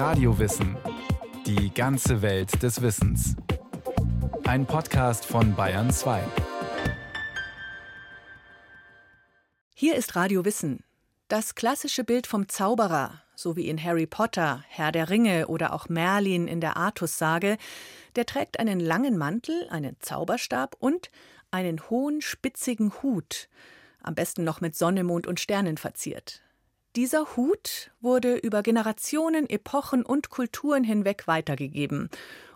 Radiowissen. Die ganze Welt des Wissens. Ein Podcast von Bayern 2. Hier ist Radio Wissen. Das klassische Bild vom Zauberer, so wie in Harry Potter, Herr der Ringe oder auch Merlin in der Artussage, der trägt einen langen Mantel, einen Zauberstab und einen hohen, spitzigen Hut, am besten noch mit Sonne, Mond und Sternen verziert. Dieser Hut wurde über Generationen, Epochen und Kulturen hinweg weitergegeben,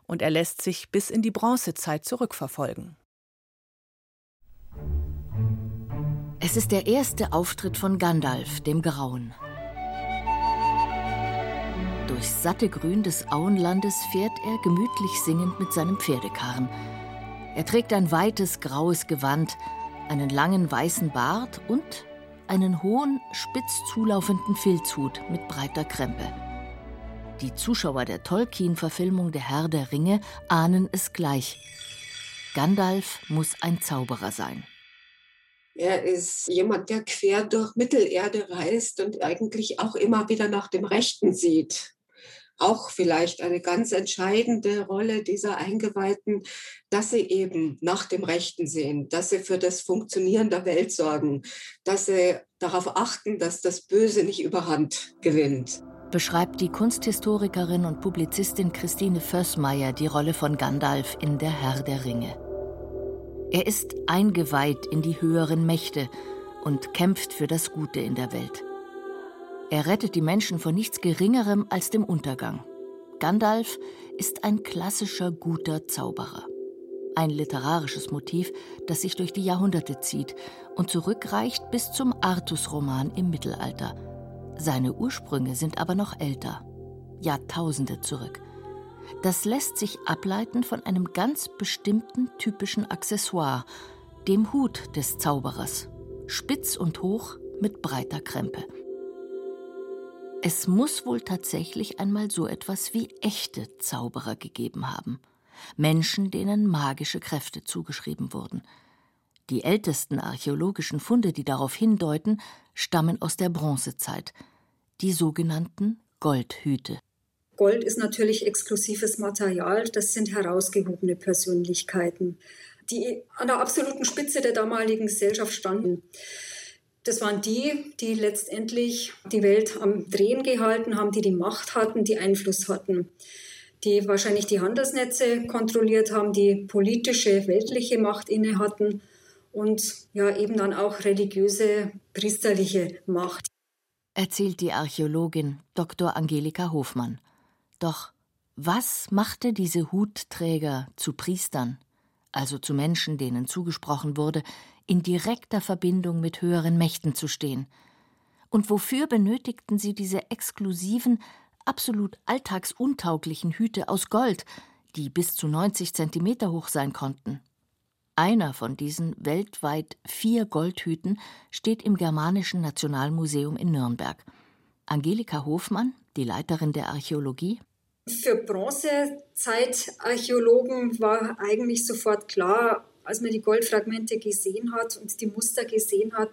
und er lässt sich bis in die Bronzezeit zurückverfolgen. Es ist der erste Auftritt von Gandalf, dem Grauen. Durchs satte Grün des Auenlandes fährt er gemütlich singend mit seinem Pferdekarren. Er trägt ein weites graues Gewand, einen langen weißen Bart und einen hohen, spitz zulaufenden Filzhut mit breiter Krempe. Die Zuschauer der Tolkien-Verfilmung Der Herr der Ringe ahnen es gleich. Gandalf muss ein Zauberer sein. Er ist jemand, der quer durch Mittelerde reist und eigentlich auch immer wieder nach dem Rechten sieht auch vielleicht eine ganz entscheidende Rolle dieser Eingeweihten, dass sie eben nach dem Rechten sehen, dass sie für das Funktionieren der Welt sorgen, dass sie darauf achten, dass das Böse nicht überhand gewinnt. Beschreibt die Kunsthistorikerin und Publizistin Christine Fössmeier die Rolle von Gandalf in Der Herr der Ringe. Er ist eingeweiht in die höheren Mächte und kämpft für das Gute in der Welt. Er rettet die Menschen vor nichts Geringerem als dem Untergang. Gandalf ist ein klassischer guter Zauberer. Ein literarisches Motiv, das sich durch die Jahrhunderte zieht und zurückreicht bis zum Artus-Roman im Mittelalter. Seine Ursprünge sind aber noch älter, Jahrtausende zurück. Das lässt sich ableiten von einem ganz bestimmten typischen Accessoire, dem Hut des Zauberers, spitz und hoch mit breiter Krempe. Es muss wohl tatsächlich einmal so etwas wie echte Zauberer gegeben haben. Menschen, denen magische Kräfte zugeschrieben wurden. Die ältesten archäologischen Funde, die darauf hindeuten, stammen aus der Bronzezeit, die sogenannten Goldhüte. Gold ist natürlich exklusives Material, das sind herausgehobene Persönlichkeiten, die an der absoluten Spitze der damaligen Gesellschaft standen. Das waren die, die letztendlich die Welt am Drehen gehalten haben, die die Macht hatten, die Einfluss hatten, die wahrscheinlich die Handelsnetze kontrolliert haben, die politische, weltliche Macht inne hatten und ja eben dann auch religiöse, priesterliche Macht. Erzählt die Archäologin Dr. Angelika Hofmann. Doch was machte diese Hutträger zu Priestern, also zu Menschen, denen zugesprochen wurde, in direkter Verbindung mit höheren Mächten zu stehen. Und wofür benötigten sie diese exklusiven, absolut alltagsuntauglichen Hüte aus Gold, die bis zu 90 Zentimeter hoch sein konnten? Einer von diesen weltweit vier Goldhüten steht im Germanischen Nationalmuseum in Nürnberg. Angelika Hofmann, die Leiterin der Archäologie. Für Bronzezeitarchäologen war eigentlich sofort klar, als man die Goldfragmente gesehen hat und die Muster gesehen hat,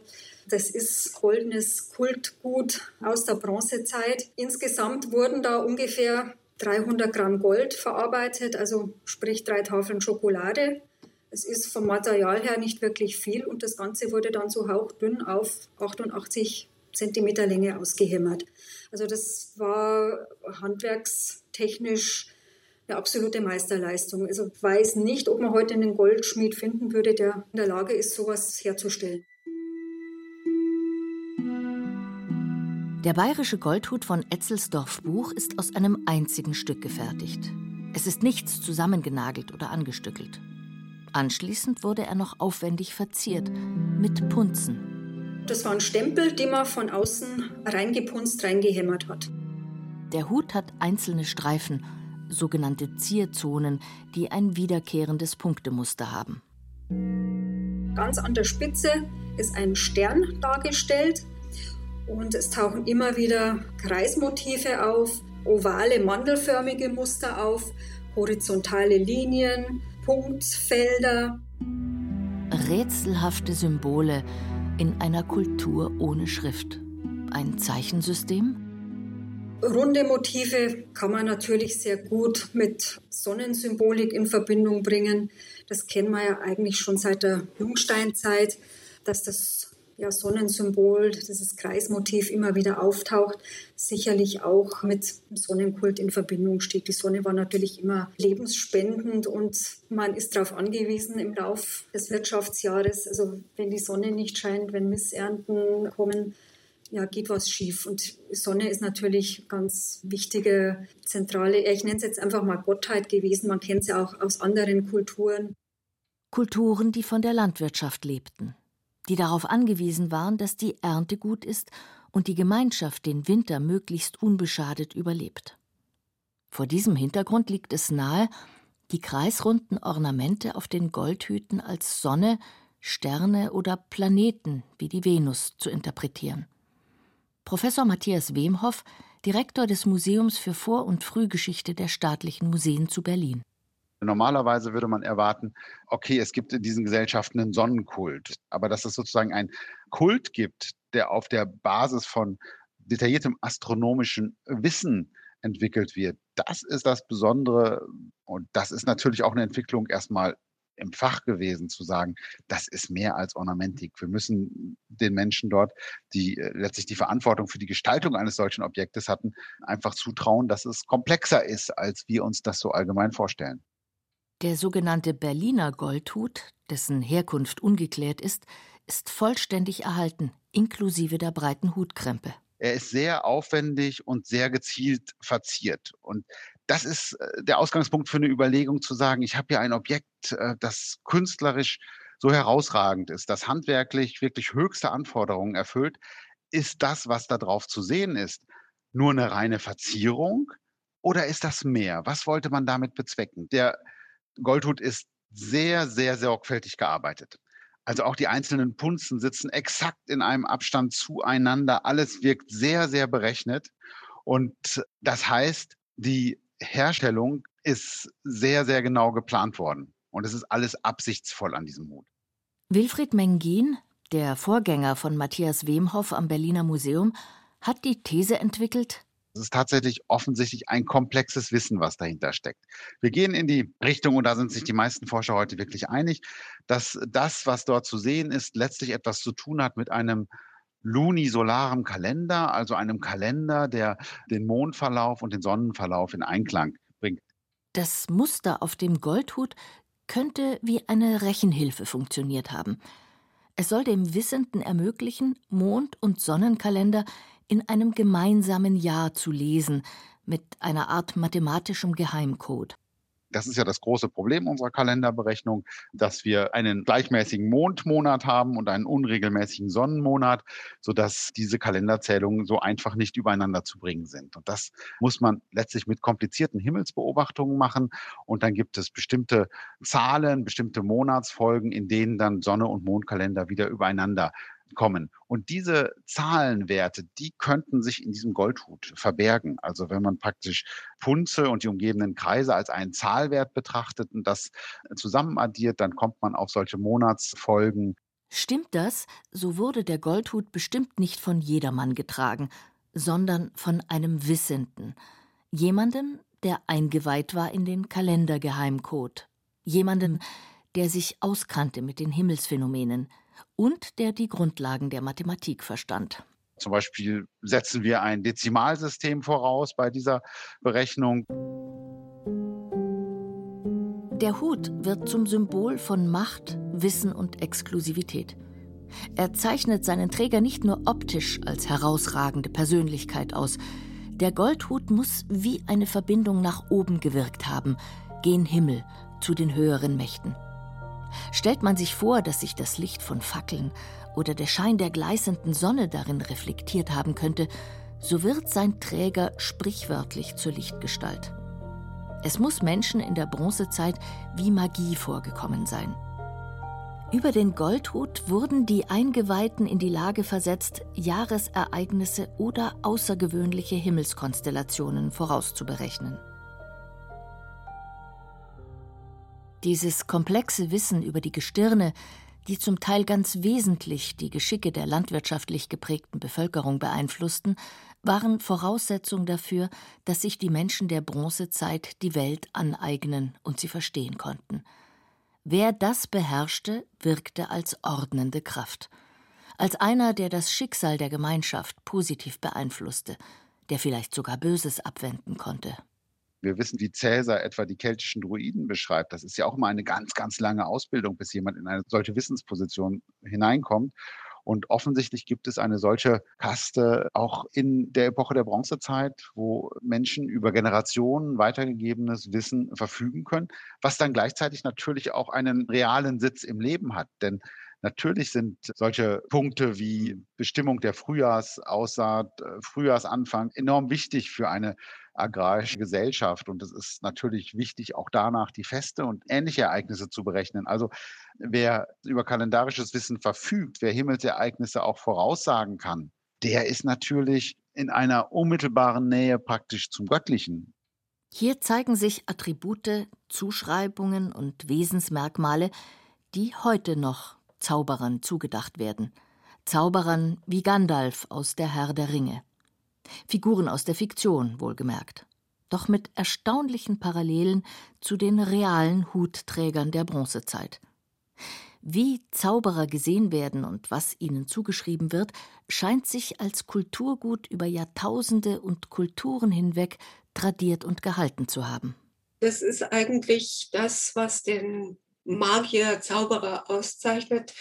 das ist goldenes Kultgut aus der Bronzezeit. Insgesamt wurden da ungefähr 300 Gramm Gold verarbeitet, also sprich drei Tafeln Schokolade. Es ist vom Material her nicht wirklich viel und das Ganze wurde dann so hauchdünn auf 88 Zentimeter Länge ausgehämmert. Also das war handwerkstechnisch eine absolute Meisterleistung. Also ich weiß nicht, ob man heute einen Goldschmied finden würde, der in der Lage ist, sowas herzustellen. Der bayerische Goldhut von Etzelsdorf Buch ist aus einem einzigen Stück gefertigt. Es ist nichts zusammengenagelt oder angestückelt. Anschließend wurde er noch aufwendig verziert mit Punzen. Das waren Stempel, die man von außen reingepunzt, reingehämmert hat. Der Hut hat einzelne Streifen sogenannte Zierzonen, die ein wiederkehrendes Punktemuster haben. Ganz an der Spitze ist ein Stern dargestellt und es tauchen immer wieder Kreismotive auf, ovale mandelförmige Muster auf, horizontale Linien, Punktfelder. Rätselhafte Symbole in einer Kultur ohne Schrift. Ein Zeichensystem? Runde Motive kann man natürlich sehr gut mit Sonnensymbolik in Verbindung bringen. Das kennen wir ja eigentlich schon seit der Jungsteinzeit, dass das ja, Sonnensymbol, dieses Kreismotiv immer wieder auftaucht, sicherlich auch mit dem Sonnenkult in Verbindung steht. Die Sonne war natürlich immer lebensspendend und man ist darauf angewiesen im Lauf des Wirtschaftsjahres, also wenn die Sonne nicht scheint, wenn Missernten kommen, ja, geht was schief. Und Sonne ist natürlich ganz wichtige, zentrale, ich nenne es jetzt einfach mal Gottheit gewesen. Man kennt sie auch aus anderen Kulturen. Kulturen, die von der Landwirtschaft lebten die darauf angewiesen waren, dass die Ernte gut ist und die Gemeinschaft den Winter möglichst unbeschadet überlebt. Vor diesem Hintergrund liegt es nahe, die kreisrunden Ornamente auf den Goldhüten als Sonne, Sterne oder Planeten wie die Venus zu interpretieren. Professor Matthias Wemhoff, Direktor des Museums für Vor- und Frühgeschichte der Staatlichen Museen zu Berlin. Normalerweise würde man erwarten, okay, es gibt in diesen Gesellschaften einen Sonnenkult, aber dass es sozusagen einen Kult gibt, der auf der Basis von detailliertem astronomischen Wissen entwickelt wird, das ist das Besondere und das ist natürlich auch eine Entwicklung erstmal im Fach gewesen, zu sagen, das ist mehr als Ornamentik. Wir müssen den Menschen dort, die äh, letztlich die Verantwortung für die Gestaltung eines solchen Objektes hatten, einfach zutrauen, dass es komplexer ist, als wir uns das so allgemein vorstellen. Der sogenannte Berliner Goldhut, dessen Herkunft ungeklärt ist, ist vollständig erhalten, inklusive der breiten Hutkrempe. Er ist sehr aufwendig und sehr gezielt verziert. Und das ist äh, der Ausgangspunkt für eine Überlegung zu sagen, ich habe hier ein Objekt, äh, das künstlerisch so herausragend ist, das handwerklich wirklich höchste Anforderungen erfüllt. Ist das, was da drauf zu sehen ist, nur eine reine Verzierung oder ist das mehr? Was wollte man damit bezwecken? Der Goldhut ist sehr, sehr sorgfältig gearbeitet. Also auch die einzelnen Punzen sitzen exakt in einem Abstand zueinander. Alles wirkt sehr, sehr berechnet. Und das heißt, die Herstellung ist sehr, sehr genau geplant worden. Und es ist alles absichtsvoll an diesem Hut. Wilfried Mengin, der Vorgänger von Matthias Wemhoff am Berliner Museum, hat die These entwickelt, es ist tatsächlich offensichtlich ein komplexes Wissen, was dahinter steckt. Wir gehen in die Richtung, und da sind sich die meisten Forscher heute wirklich einig, dass das, was dort zu sehen ist, letztlich etwas zu tun hat mit einem lunisolarem Kalender, also einem Kalender, der den Mondverlauf und den Sonnenverlauf in Einklang bringt. Das Muster auf dem Goldhut könnte wie eine Rechenhilfe funktioniert haben. Es soll dem Wissenden ermöglichen, Mond- und Sonnenkalender in einem gemeinsamen Jahr zu lesen, mit einer Art mathematischem Geheimcode. Das ist ja das große Problem unserer Kalenderberechnung, dass wir einen gleichmäßigen Mondmonat haben und einen unregelmäßigen Sonnenmonat, sodass diese Kalenderzählungen so einfach nicht übereinander zu bringen sind. Und das muss man letztlich mit komplizierten Himmelsbeobachtungen machen. Und dann gibt es bestimmte Zahlen, bestimmte Monatsfolgen, in denen dann Sonne und Mondkalender wieder übereinander kommen. Und diese Zahlenwerte, die könnten sich in diesem Goldhut verbergen. Also wenn man praktisch Punze und die umgebenden Kreise als einen Zahlwert betrachtet und das zusammenaddiert, dann kommt man auf solche Monatsfolgen. Stimmt das, so wurde der Goldhut bestimmt nicht von jedermann getragen, sondern von einem Wissenden, jemandem, der eingeweiht war in den Kalendergeheimcode, jemandem, der sich auskannte mit den Himmelsphänomenen, und der die Grundlagen der Mathematik verstand. Zum Beispiel setzen wir ein Dezimalsystem voraus bei dieser Berechnung. Der Hut wird zum Symbol von Macht, Wissen und Exklusivität. Er zeichnet seinen Träger nicht nur optisch als herausragende Persönlichkeit aus. Der Goldhut muss wie eine Verbindung nach oben gewirkt haben, gen Himmel, zu den höheren Mächten. Stellt man sich vor, dass sich das Licht von Fackeln oder der Schein der gleißenden Sonne darin reflektiert haben könnte, so wird sein Träger sprichwörtlich zur Lichtgestalt. Es muss Menschen in der Bronzezeit wie Magie vorgekommen sein. Über den Goldhut wurden die Eingeweihten in die Lage versetzt, Jahresereignisse oder außergewöhnliche Himmelskonstellationen vorauszuberechnen. Dieses komplexe Wissen über die Gestirne, die zum Teil ganz wesentlich die Geschicke der landwirtschaftlich geprägten Bevölkerung beeinflussten, waren Voraussetzung dafür, dass sich die Menschen der Bronzezeit die Welt aneignen und sie verstehen konnten. Wer das beherrschte, wirkte als ordnende Kraft, als einer, der das Schicksal der Gemeinschaft positiv beeinflusste, der vielleicht sogar Böses abwenden konnte. Wir wissen, wie Cäsar etwa die keltischen Druiden beschreibt. Das ist ja auch immer eine ganz, ganz lange Ausbildung, bis jemand in eine solche Wissensposition hineinkommt. Und offensichtlich gibt es eine solche Kaste auch in der Epoche der Bronzezeit, wo Menschen über Generationen weitergegebenes Wissen verfügen können, was dann gleichzeitig natürlich auch einen realen Sitz im Leben hat. Denn Natürlich sind solche Punkte wie Bestimmung der Frühjahrsaussaat, äh, Frühjahrsanfang enorm wichtig für eine agrarische Gesellschaft. Und es ist natürlich wichtig, auch danach die Feste und ähnliche Ereignisse zu berechnen. Also wer über kalendarisches Wissen verfügt, wer Himmelsereignisse auch voraussagen kann, der ist natürlich in einer unmittelbaren Nähe praktisch zum Göttlichen. Hier zeigen sich Attribute, Zuschreibungen und Wesensmerkmale, die heute noch Zauberern zugedacht werden. Zauberern wie Gandalf aus Der Herr der Ringe. Figuren aus der Fiktion, wohlgemerkt. Doch mit erstaunlichen Parallelen zu den realen Hutträgern der Bronzezeit. Wie Zauberer gesehen werden und was ihnen zugeschrieben wird, scheint sich als Kulturgut über Jahrtausende und Kulturen hinweg tradiert und gehalten zu haben. Das ist eigentlich das, was den Magier, Zauberer auszeichnet,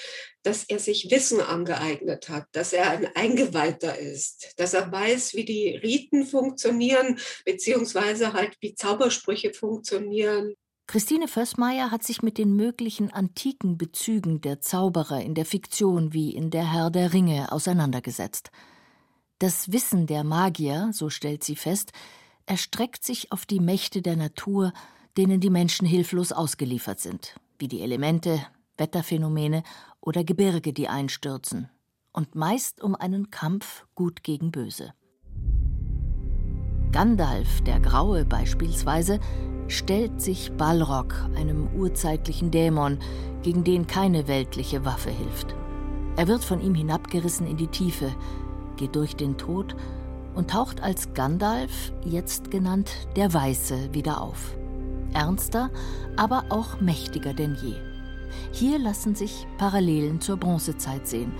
dass er sich Wissen angeeignet hat, dass er ein Eingeweihter ist, dass er weiß, wie die Riten funktionieren, beziehungsweise halt wie Zaubersprüche funktionieren. Christine Vössmeier hat sich mit den möglichen antiken Bezügen der Zauberer in der Fiktion wie in Der Herr der Ringe auseinandergesetzt. Das Wissen der Magier, so stellt sie fest, erstreckt sich auf die Mächte der Natur, denen die Menschen hilflos ausgeliefert sind wie die Elemente, Wetterphänomene oder Gebirge, die einstürzen, und meist um einen Kampf Gut gegen Böse. Gandalf der Graue beispielsweise stellt sich Balrog, einem urzeitlichen Dämon, gegen den keine weltliche Waffe hilft. Er wird von ihm hinabgerissen in die Tiefe, geht durch den Tod und taucht als Gandalf, jetzt genannt der Weiße, wieder auf ernster, aber auch mächtiger denn je. Hier lassen sich Parallelen zur Bronzezeit sehen.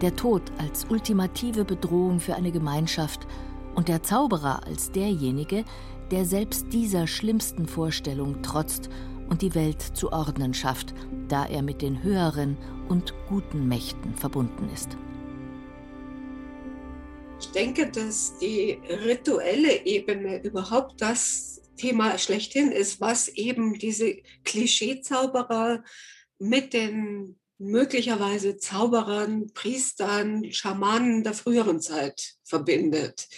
Der Tod als ultimative Bedrohung für eine Gemeinschaft und der Zauberer als derjenige, der selbst dieser schlimmsten Vorstellung trotzt und die Welt zu ordnen schafft, da er mit den höheren und guten Mächten verbunden ist. Ich denke, dass die rituelle Ebene überhaupt das Thema schlechthin ist, was eben diese Klischeezauberer mit den möglicherweise Zauberern, Priestern, Schamanen der früheren Zeit verbindet.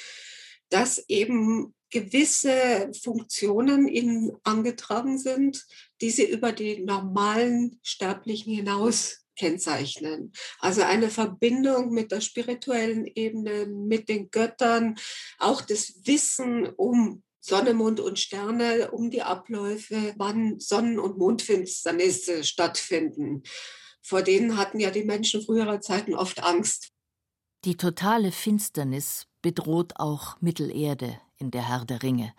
Dass eben gewisse Funktionen ihnen angetragen sind, die sie über die normalen Sterblichen hinaus kennzeichnen. Also eine Verbindung mit der spirituellen Ebene, mit den Göttern, auch das Wissen um Sonne, Mond und Sterne um die Abläufe, wann Sonnen- und Mondfinsternisse stattfinden. Vor denen hatten ja die Menschen früherer Zeiten oft Angst. Die totale Finsternis bedroht auch Mittelerde in der Herr der Ringe.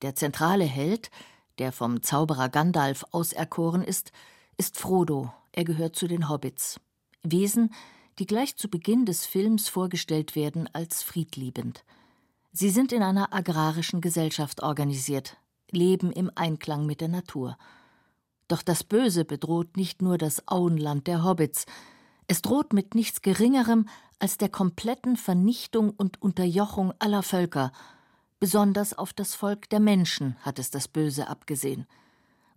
Der zentrale Held, der vom Zauberer Gandalf auserkoren ist, ist Frodo. Er gehört zu den Hobbits. Wesen, die gleich zu Beginn des Films vorgestellt werden als friedliebend. Sie sind in einer agrarischen Gesellschaft organisiert, leben im Einklang mit der Natur. Doch das Böse bedroht nicht nur das Auenland der Hobbits, es droht mit nichts Geringerem als der kompletten Vernichtung und Unterjochung aller Völker, besonders auf das Volk der Menschen hat es das Böse abgesehen.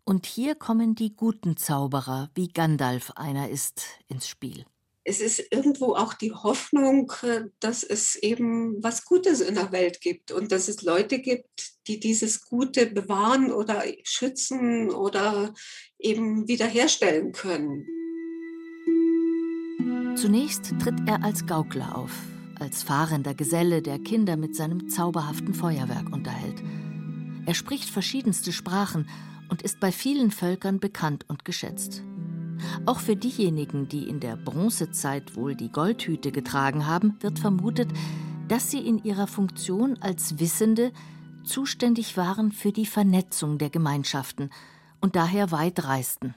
Und hier kommen die guten Zauberer, wie Gandalf einer ist, ins Spiel es ist irgendwo auch die Hoffnung, äh, dass es eben was Gutes in der Welt gibt und dass es Leute gibt, die dieses Gute bewahren oder schützen oder eben wiederherstellen können. Zunächst tritt er als Gaukler auf, als fahrender Geselle, der Kinder mit seinem zauberhaften Feuerwerk unterhält. Er spricht verschiedenste Sprachen und ist bei vielen Völkern bekannt und geschätzt. Auch für diejenigen, die in der Bronzezeit wohl die Goldhüte getragen haben, wird vermutet, dass sie in ihrer Funktion als Wissende zuständig waren für die Vernetzung der Gemeinschaften und daher weit reisten.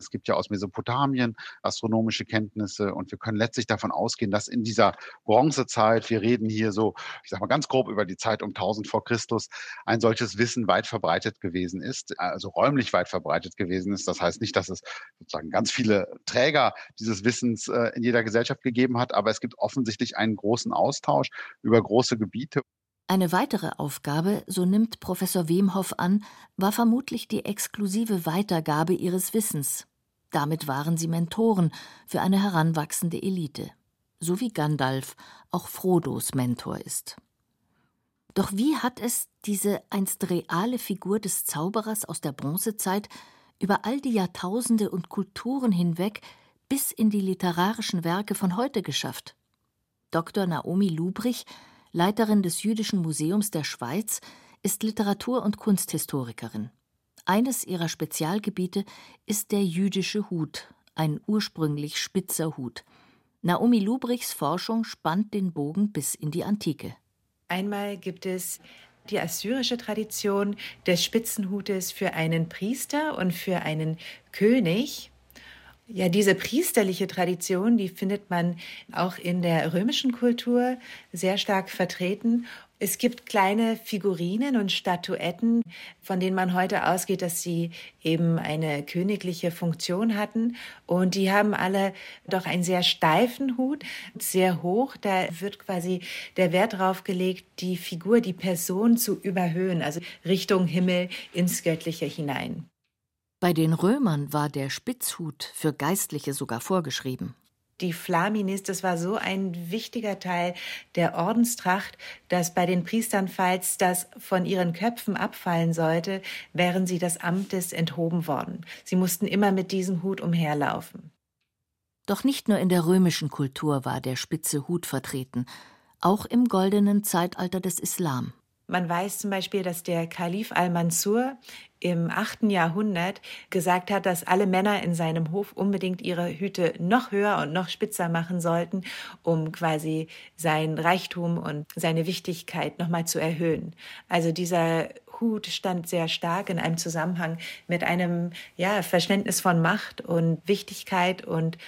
Es gibt ja aus Mesopotamien astronomische Kenntnisse und wir können letztlich davon ausgehen, dass in dieser Bronzezeit, wir reden hier so, ich sage mal ganz grob über die Zeit um 1000 vor Christus, ein solches Wissen weit verbreitet gewesen ist, also räumlich weit verbreitet gewesen ist. Das heißt nicht, dass es sozusagen ganz viele Träger dieses Wissens äh, in jeder Gesellschaft gegeben hat, aber es gibt offensichtlich einen großen Austausch über große Gebiete. Eine weitere Aufgabe, so nimmt Professor Wemhoff an, war vermutlich die exklusive Weitergabe ihres Wissens. Damit waren sie Mentoren für eine heranwachsende Elite, so wie Gandalf auch Frodos Mentor ist. Doch wie hat es diese einst reale Figur des Zauberers aus der Bronzezeit über all die Jahrtausende und Kulturen hinweg bis in die literarischen Werke von heute geschafft? Dr. Naomi Lubrich Leiterin des Jüdischen Museums der Schweiz, ist Literatur- und Kunsthistorikerin. Eines ihrer Spezialgebiete ist der jüdische Hut, ein ursprünglich spitzer Hut. Naomi Lubrichs Forschung spannt den Bogen bis in die Antike. Einmal gibt es die assyrische Tradition des Spitzenhutes für einen Priester und für einen König. Ja, diese priesterliche Tradition, die findet man auch in der römischen Kultur sehr stark vertreten. Es gibt kleine Figurinen und Statuetten, von denen man heute ausgeht, dass sie eben eine königliche Funktion hatten. Und die haben alle doch einen sehr steifen Hut, sehr hoch. Da wird quasi der Wert darauf gelegt, die Figur, die Person zu überhöhen, also Richtung Himmel ins Göttliche hinein. Bei den Römern war der Spitzhut für Geistliche sogar vorgeschrieben. Die Flaminis, das war so ein wichtiger Teil der Ordenstracht, dass bei den Priestern, falls das von ihren Köpfen abfallen sollte, wären sie des Amtes enthoben worden. Sie mussten immer mit diesem Hut umherlaufen. Doch nicht nur in der römischen Kultur war der spitze Hut vertreten, auch im goldenen Zeitalter des Islam. Man weiß zum Beispiel, dass der Kalif al-Mansur im achten Jahrhundert gesagt hat, dass alle Männer in seinem Hof unbedingt ihre Hüte noch höher und noch spitzer machen sollten, um quasi sein Reichtum und seine Wichtigkeit nochmal zu erhöhen. Also dieser Hut stand sehr stark in einem Zusammenhang mit einem ja, Verständnis von Macht und Wichtigkeit und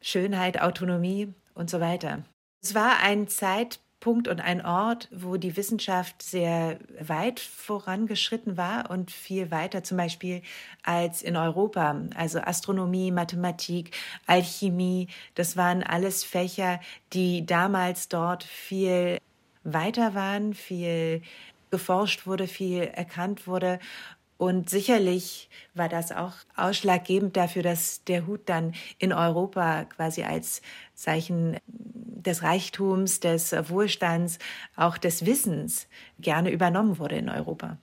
Schönheit, Autonomie und so weiter. Es war ein Zeitpunkt, Punkt und ein Ort, wo die Wissenschaft sehr weit vorangeschritten war und viel weiter zum Beispiel als in Europa. Also Astronomie, Mathematik, Alchemie, das waren alles Fächer, die damals dort viel weiter waren, viel geforscht wurde, viel erkannt wurde und sicherlich war das auch ausschlaggebend dafür, dass der Hut dann in Europa quasi als Zeichen des Reichtums, des Wohlstands, auch des Wissens gerne übernommen wurde in Europa.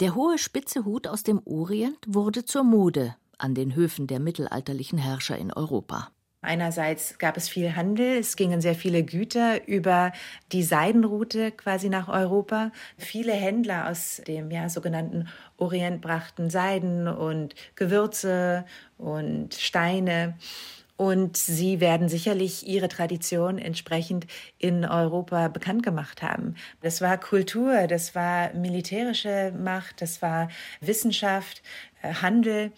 Der hohe spitze Hut aus dem Orient wurde zur Mode an den Höfen der mittelalterlichen Herrscher in Europa. Einerseits gab es viel Handel, es gingen sehr viele Güter über die Seidenroute quasi nach Europa. Viele Händler aus dem ja, sogenannten Orient brachten Seiden und Gewürze und Steine. Und sie werden sicherlich ihre Tradition entsprechend in Europa bekannt gemacht haben. Das war Kultur, das war militärische Macht, das war Wissenschaft, äh, Handel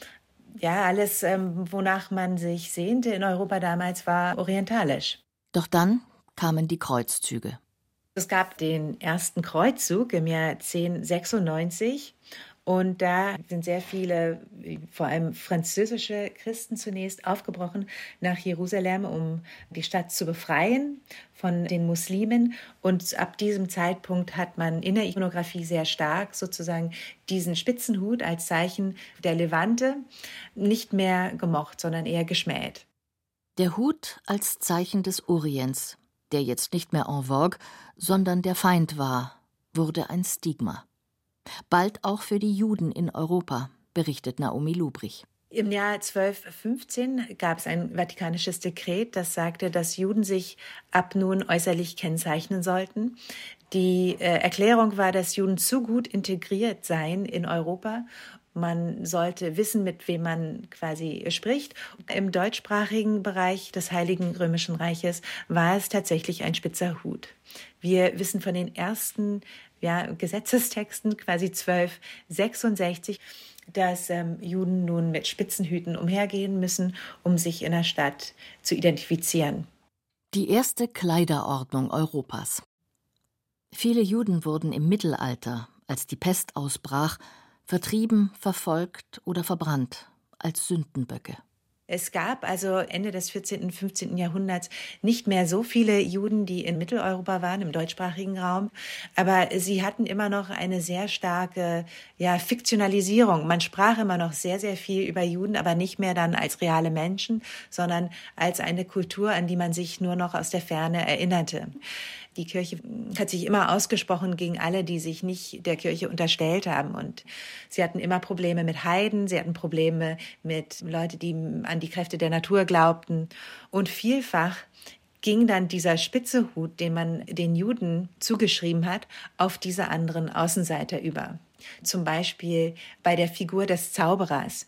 ja, alles, ähm, wonach man sich sehnte in Europa damals, war orientalisch. Doch dann kamen die Kreuzzüge. Es gab den ersten Kreuzzug im Jahr 1096 und da sind sehr viele, vor allem französische Christen zunächst aufgebrochen nach Jerusalem, um die Stadt zu befreien von den Muslimen. Und ab diesem Zeitpunkt hat man in der Ikonografie sehr stark sozusagen diesen Spitzenhut als Zeichen der Levante nicht mehr gemocht, sondern eher geschmäht. Der Hut als Zeichen des Orients, der jetzt nicht mehr en vogue, sondern der Feind war, wurde ein Stigma. Bald auch für die Juden in Europa, berichtet Naomi Lubrich. Im Jahr 1215 gab es ein vatikanisches Dekret, das sagte, dass Juden sich ab nun äußerlich kennzeichnen sollten. Die äh, Erklärung war, dass Juden zu gut integriert seien in Europa Man sollte wissen, mit wem man quasi spricht. Im deutschsprachigen Bereich des Heiligen Römischen Reiches war es tatsächlich ein spitzer Hut. Wir wissen von den ersten ja, Gesetzestexten, quasi 1266, dass ähm, Juden nun mit Spitzenhüten umhergehen müssen, um sich in der Stadt zu identifizieren. Die erste Kleiderordnung Europas. Viele Juden wurden im Mittelalter, als die Pest ausbrach, vertrieben, verfolgt oder verbrannt als Sündenböcke. Es gab also Ende des 14. und 15. Jahrhunderts nicht mehr so viele Juden, die in Mitteleuropa waren, im deutschsprachigen Raum, aber sie hatten immer noch eine sehr starke ja, Fiktionalisierung. Man sprach immer noch sehr, sehr viel über Juden, aber nicht mehr dann als reale Menschen, sondern als eine Kultur, an die man sich nur noch aus der Ferne erinnerte. Die Kirche hat sich immer ausgesprochen gegen alle, die sich nicht der Kirche unterstellt haben. Und sie hatten immer Probleme mit Heiden, sie hatten Probleme mit Leuten, die an die Kräfte der Natur glaubten. Und vielfach ging dann dieser spitze Hut, den man den Juden zugeschrieben hat, auf diese anderen Außenseiter über. Zum Beispiel bei der Figur des Zauberers.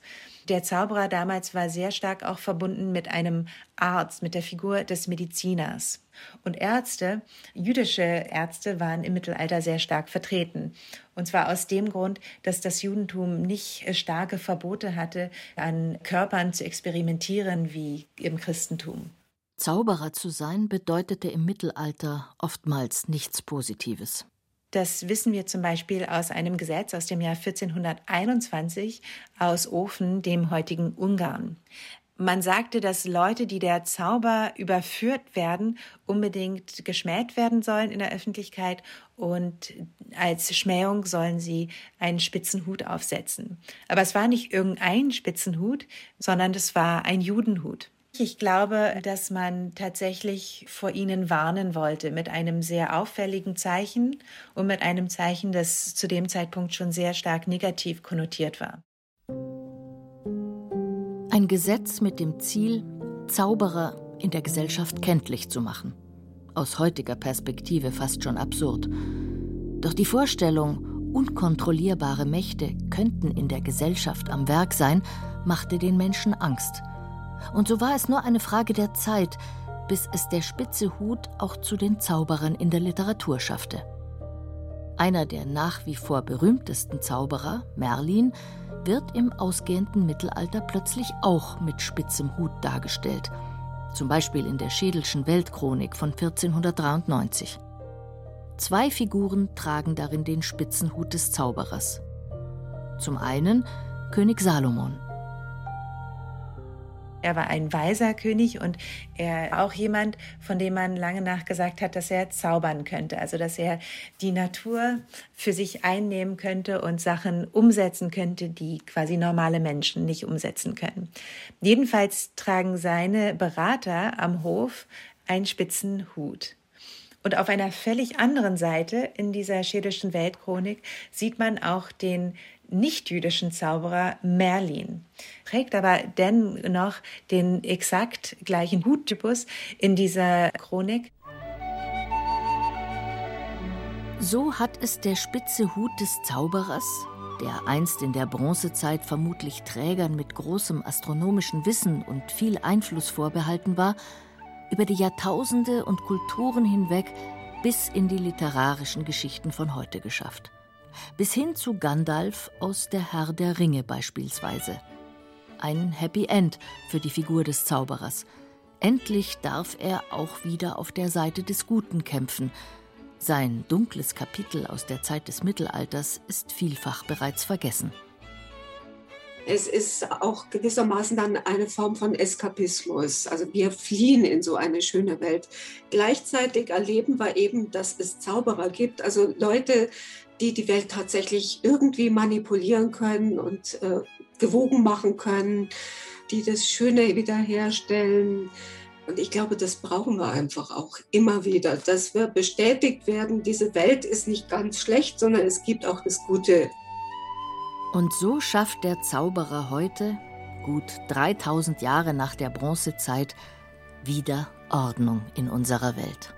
Der Zauberer damals war sehr stark auch verbunden mit einem Arzt, mit der Figur des Mediziners. Und Ärzte, jüdische Ärzte waren im Mittelalter sehr stark vertreten. Und zwar aus dem Grund, dass das Judentum nicht starke Verbote hatte, an Körpern zu experimentieren wie im Christentum. Zauberer zu sein bedeutete im Mittelalter oftmals nichts Positives. Das wissen wir zum Beispiel aus einem Gesetz aus dem Jahr 1421 aus Ofen, dem heutigen Ungarn. Man sagte, dass Leute, die der Zauber überführt werden, unbedingt geschmäht werden sollen in der Öffentlichkeit und als Schmähung sollen sie einen spitzen Hut aufsetzen. Aber es war nicht irgendein Spitzenhut, sondern es war ein Judenhut. Ich glaube, dass man tatsächlich vor ihnen warnen wollte mit einem sehr auffälligen Zeichen und mit einem Zeichen, das zu dem Zeitpunkt schon sehr stark negativ konnotiert war. Ein Gesetz mit dem Ziel, Zauberer in der Gesellschaft kenntlich zu machen. Aus heutiger Perspektive fast schon absurd. Doch die Vorstellung, unkontrollierbare Mächte könnten in der Gesellschaft am Werk sein, machte den Menschen Angst. Und so war es nur eine Frage der Zeit, bis es der spitze Hut auch zu den Zauberern in der Literatur schaffte. Einer der nach wie vor berühmtesten Zauberer, Merlin, wird im ausgehenden Mittelalter plötzlich auch mit spitzem Hut dargestellt, zum Beispiel in der Schädelschen Weltchronik von 1493. Zwei Figuren tragen darin den spitzen Hut des Zauberers. Zum einen König Salomon, er war ein weiser König und er auch jemand, von dem man lange nachgesagt hat, dass er zaubern könnte, also dass er die Natur für sich einnehmen könnte und Sachen umsetzen könnte, die quasi normale Menschen nicht umsetzen können. Jedenfalls tragen seine Berater am Hof einen spitzen Hut. Und auf einer völlig anderen Seite in dieser schädischen Weltchronik sieht man auch den nicht-jüdischen Zauberer Merlin, trägt aber dennoch den exakt gleichen Huttypus in dieser Chronik. So hat es der spitze Hut des Zauberers, der einst in der Bronzezeit vermutlich Trägern mit großem astronomischen Wissen und viel Einfluss vorbehalten war, über die Jahrtausende und Kulturen hinweg bis in die literarischen Geschichten von heute geschafft bis hin zu Gandalf aus Der Herr der Ringe beispielsweise. Ein Happy End für die Figur des Zauberers. Endlich darf er auch wieder auf der Seite des Guten kämpfen. Sein dunkles Kapitel aus der Zeit des Mittelalters ist vielfach bereits vergessen. Es ist auch gewissermaßen dann eine Form von Eskapismus. Also wir fliehen in so eine schöne Welt. Gleichzeitig erleben wir eben, dass es Zauberer gibt, also Leute, die die Welt tatsächlich irgendwie manipulieren können und äh, gewogen machen können, die das Schöne wiederherstellen. Und ich glaube, das brauchen wir einfach auch immer wieder, dass wir bestätigt werden, diese Welt ist nicht ganz schlecht, sondern es gibt auch das Gute. Und so schafft der Zauberer heute, gut 3000 Jahre nach der Bronzezeit, wieder Ordnung in unserer Welt.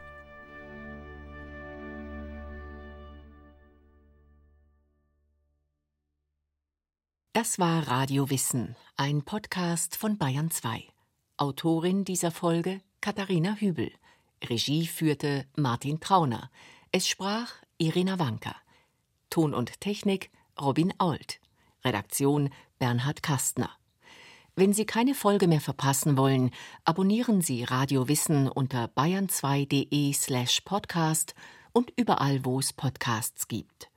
Das war Radio Wissen, ein Podcast von Bayern 2. Autorin dieser Folge Katharina Hübel. Regie führte Martin Trauner. Es sprach Irina Wanka. Ton und Technik Robin Ault. Redaktion Bernhard Kastner. Wenn Sie keine Folge mehr verpassen wollen, abonnieren Sie Radio Wissen unter bayern2.de slash podcast und überall, wo es Podcasts gibt.